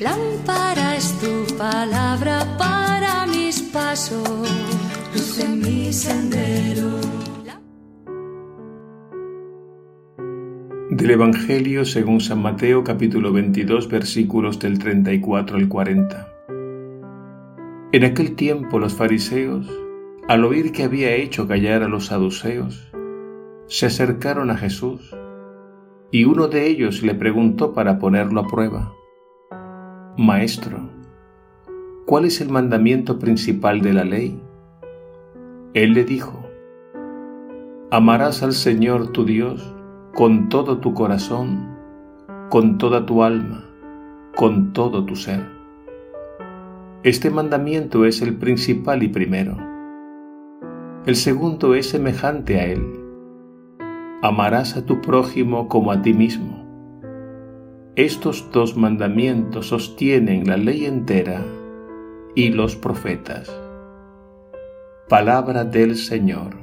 Lámpara es tu palabra para mis pasos, luz en mi sendero. Del Evangelio según San Mateo capítulo 22 versículos del 34 al 40. En aquel tiempo los fariseos, al oír que había hecho callar a los saduceos, se acercaron a Jesús y uno de ellos le preguntó para ponerlo a prueba, Maestro, ¿cuál es el mandamiento principal de la ley? Él le dijo, Amarás al Señor tu Dios con todo tu corazón, con toda tu alma, con todo tu ser. Este mandamiento es el principal y primero. El segundo es semejante a él. Amarás a tu prójimo como a ti mismo. Estos dos mandamientos sostienen la ley entera y los profetas. Palabra del Señor.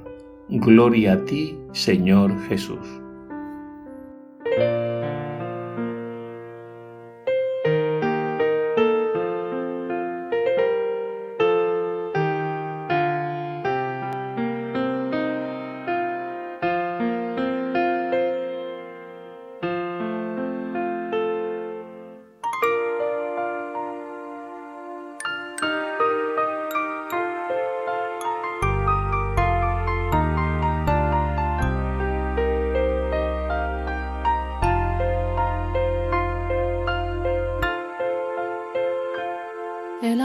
Gloria a ti, Señor Jesús.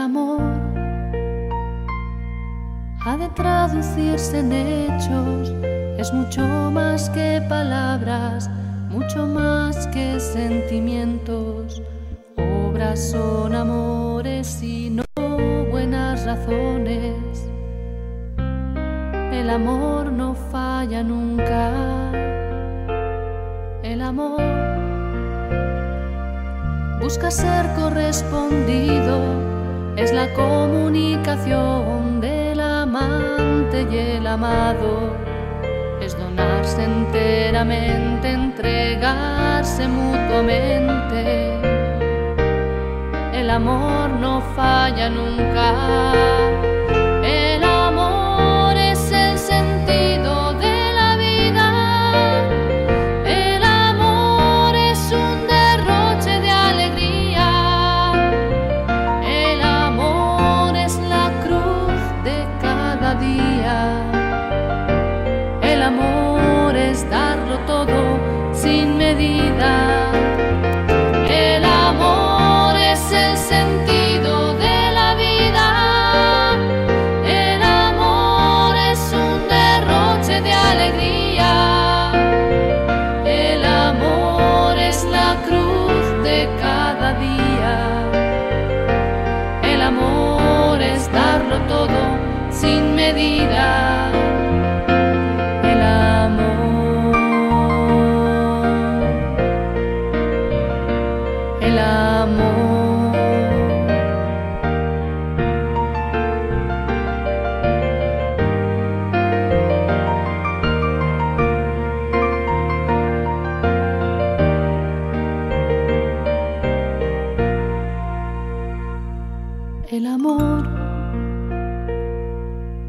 Amor ha de traducirse en hechos, es mucho más que palabras, mucho más que sentimientos. Obras son amores y no buenas razones. El amor no falla nunca. El amor busca ser correspondido es la comunicación del amante y el amado. Es donarse enteramente, entregarse mutuamente. El amor no falla nunca. El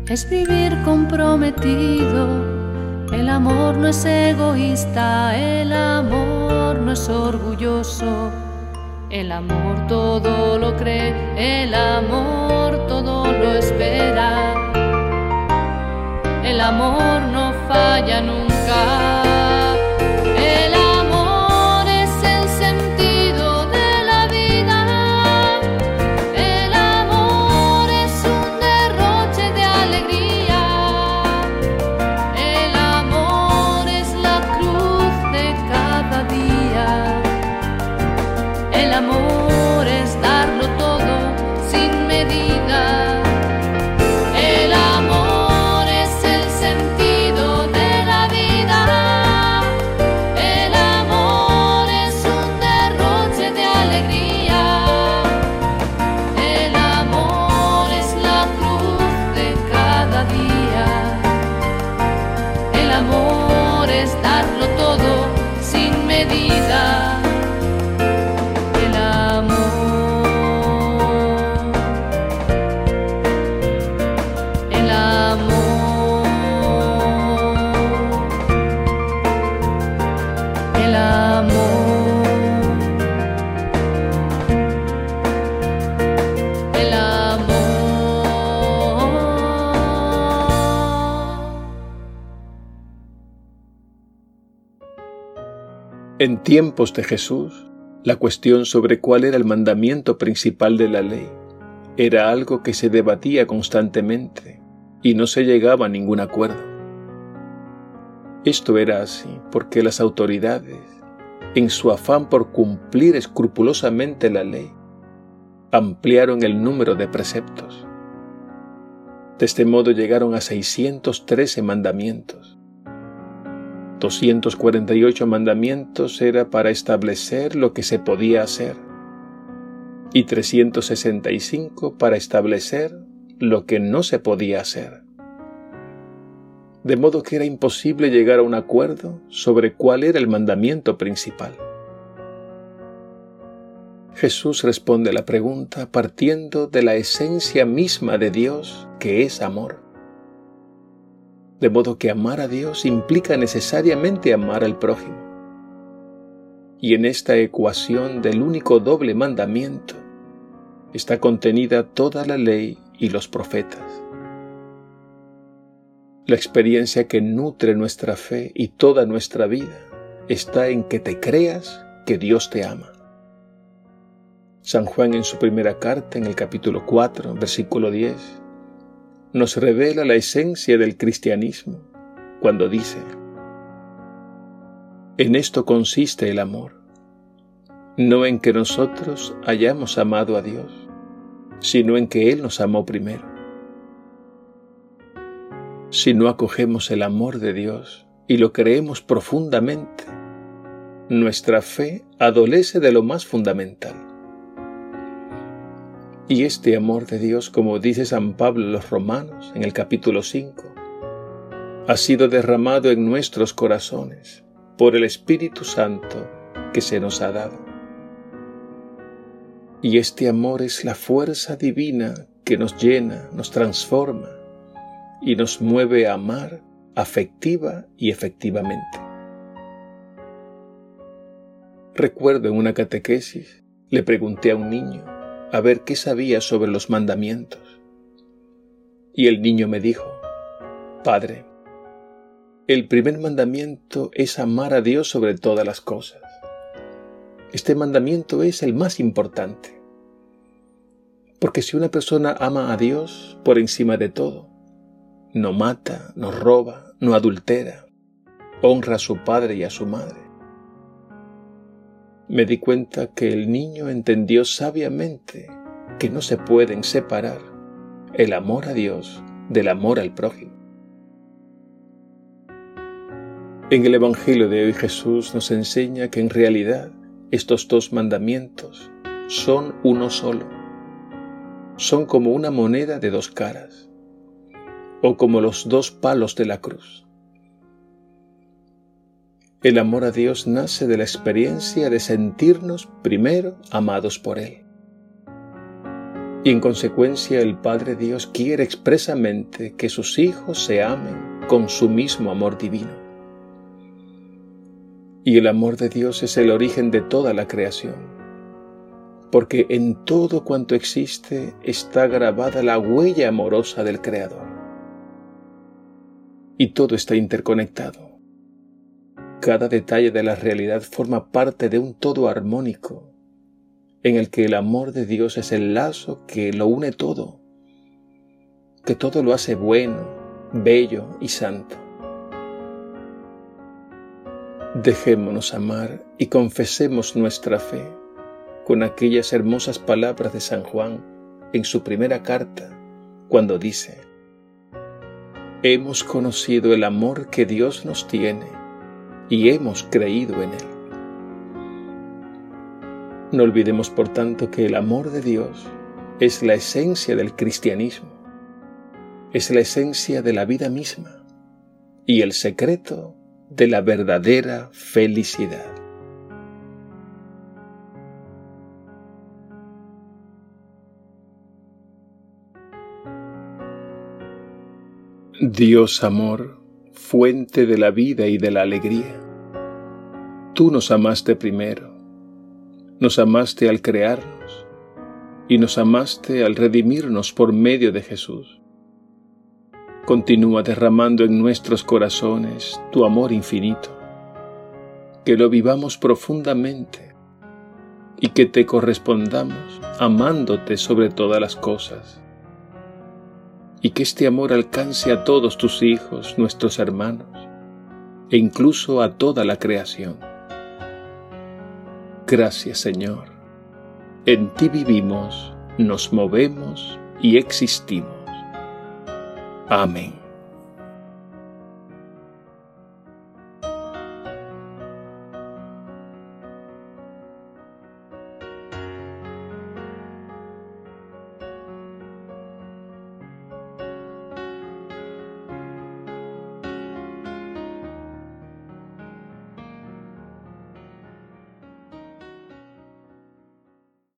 es vivir comprometido. El amor no es egoísta, el amor no es orgulloso. El amor todo lo cree, el amor todo lo espera. El amor no falla nunca. En tiempos de Jesús, la cuestión sobre cuál era el mandamiento principal de la ley era algo que se debatía constantemente y no se llegaba a ningún acuerdo. Esto era así porque las autoridades, en su afán por cumplir escrupulosamente la ley, ampliaron el número de preceptos. De este modo llegaron a 613 mandamientos. 248 mandamientos era para establecer lo que se podía hacer y 365 para establecer lo que no se podía hacer. De modo que era imposible llegar a un acuerdo sobre cuál era el mandamiento principal. Jesús responde la pregunta partiendo de la esencia misma de Dios, que es amor. De modo que amar a Dios implica necesariamente amar al prójimo. Y en esta ecuación del único doble mandamiento está contenida toda la ley y los profetas. La experiencia que nutre nuestra fe y toda nuestra vida está en que te creas que Dios te ama. San Juan en su primera carta, en el capítulo 4, versículo 10, nos revela la esencia del cristianismo cuando dice, en esto consiste el amor, no en que nosotros hayamos amado a Dios, sino en que Él nos amó primero. Si no acogemos el amor de Dios y lo creemos profundamente, nuestra fe adolece de lo más fundamental. Y este amor de Dios, como dice San Pablo a los Romanos en el capítulo 5, ha sido derramado en nuestros corazones por el Espíritu Santo que se nos ha dado. Y este amor es la fuerza divina que nos llena, nos transforma y nos mueve a amar afectiva y efectivamente. Recuerdo en una catequesis, le pregunté a un niño a ver qué sabía sobre los mandamientos. Y el niño me dijo, Padre, el primer mandamiento es amar a Dios sobre todas las cosas. Este mandamiento es el más importante. Porque si una persona ama a Dios por encima de todo, no mata, no roba, no adultera, honra a su padre y a su madre. Me di cuenta que el niño entendió sabiamente que no se pueden separar el amor a Dios del amor al prójimo. En el Evangelio de hoy Jesús nos enseña que en realidad estos dos mandamientos son uno solo. Son como una moneda de dos caras o como los dos palos de la cruz. El amor a Dios nace de la experiencia de sentirnos primero amados por Él. Y en consecuencia el Padre Dios quiere expresamente que sus hijos se amen con su mismo amor divino. Y el amor de Dios es el origen de toda la creación, porque en todo cuanto existe está grabada la huella amorosa del Creador. Y todo está interconectado. Cada detalle de la realidad forma parte de un todo armónico, en el que el amor de Dios es el lazo que lo une todo, que todo lo hace bueno, bello y santo. Dejémonos amar y confesemos nuestra fe con aquellas hermosas palabras de San Juan en su primera carta, cuando dice, Hemos conocido el amor que Dios nos tiene y hemos creído en Él. No olvidemos, por tanto, que el amor de Dios es la esencia del cristianismo, es la esencia de la vida misma y el secreto de la verdadera felicidad. Dios amor, fuente de la vida y de la alegría, Tú nos amaste primero, nos amaste al crearnos y nos amaste al redimirnos por medio de Jesús. Continúa derramando en nuestros corazones tu amor infinito, que lo vivamos profundamente y que te correspondamos amándote sobre todas las cosas, y que este amor alcance a todos tus hijos, nuestros hermanos, e incluso a toda la creación. Gracias Señor. En ti vivimos, nos movemos y existimos. Amén.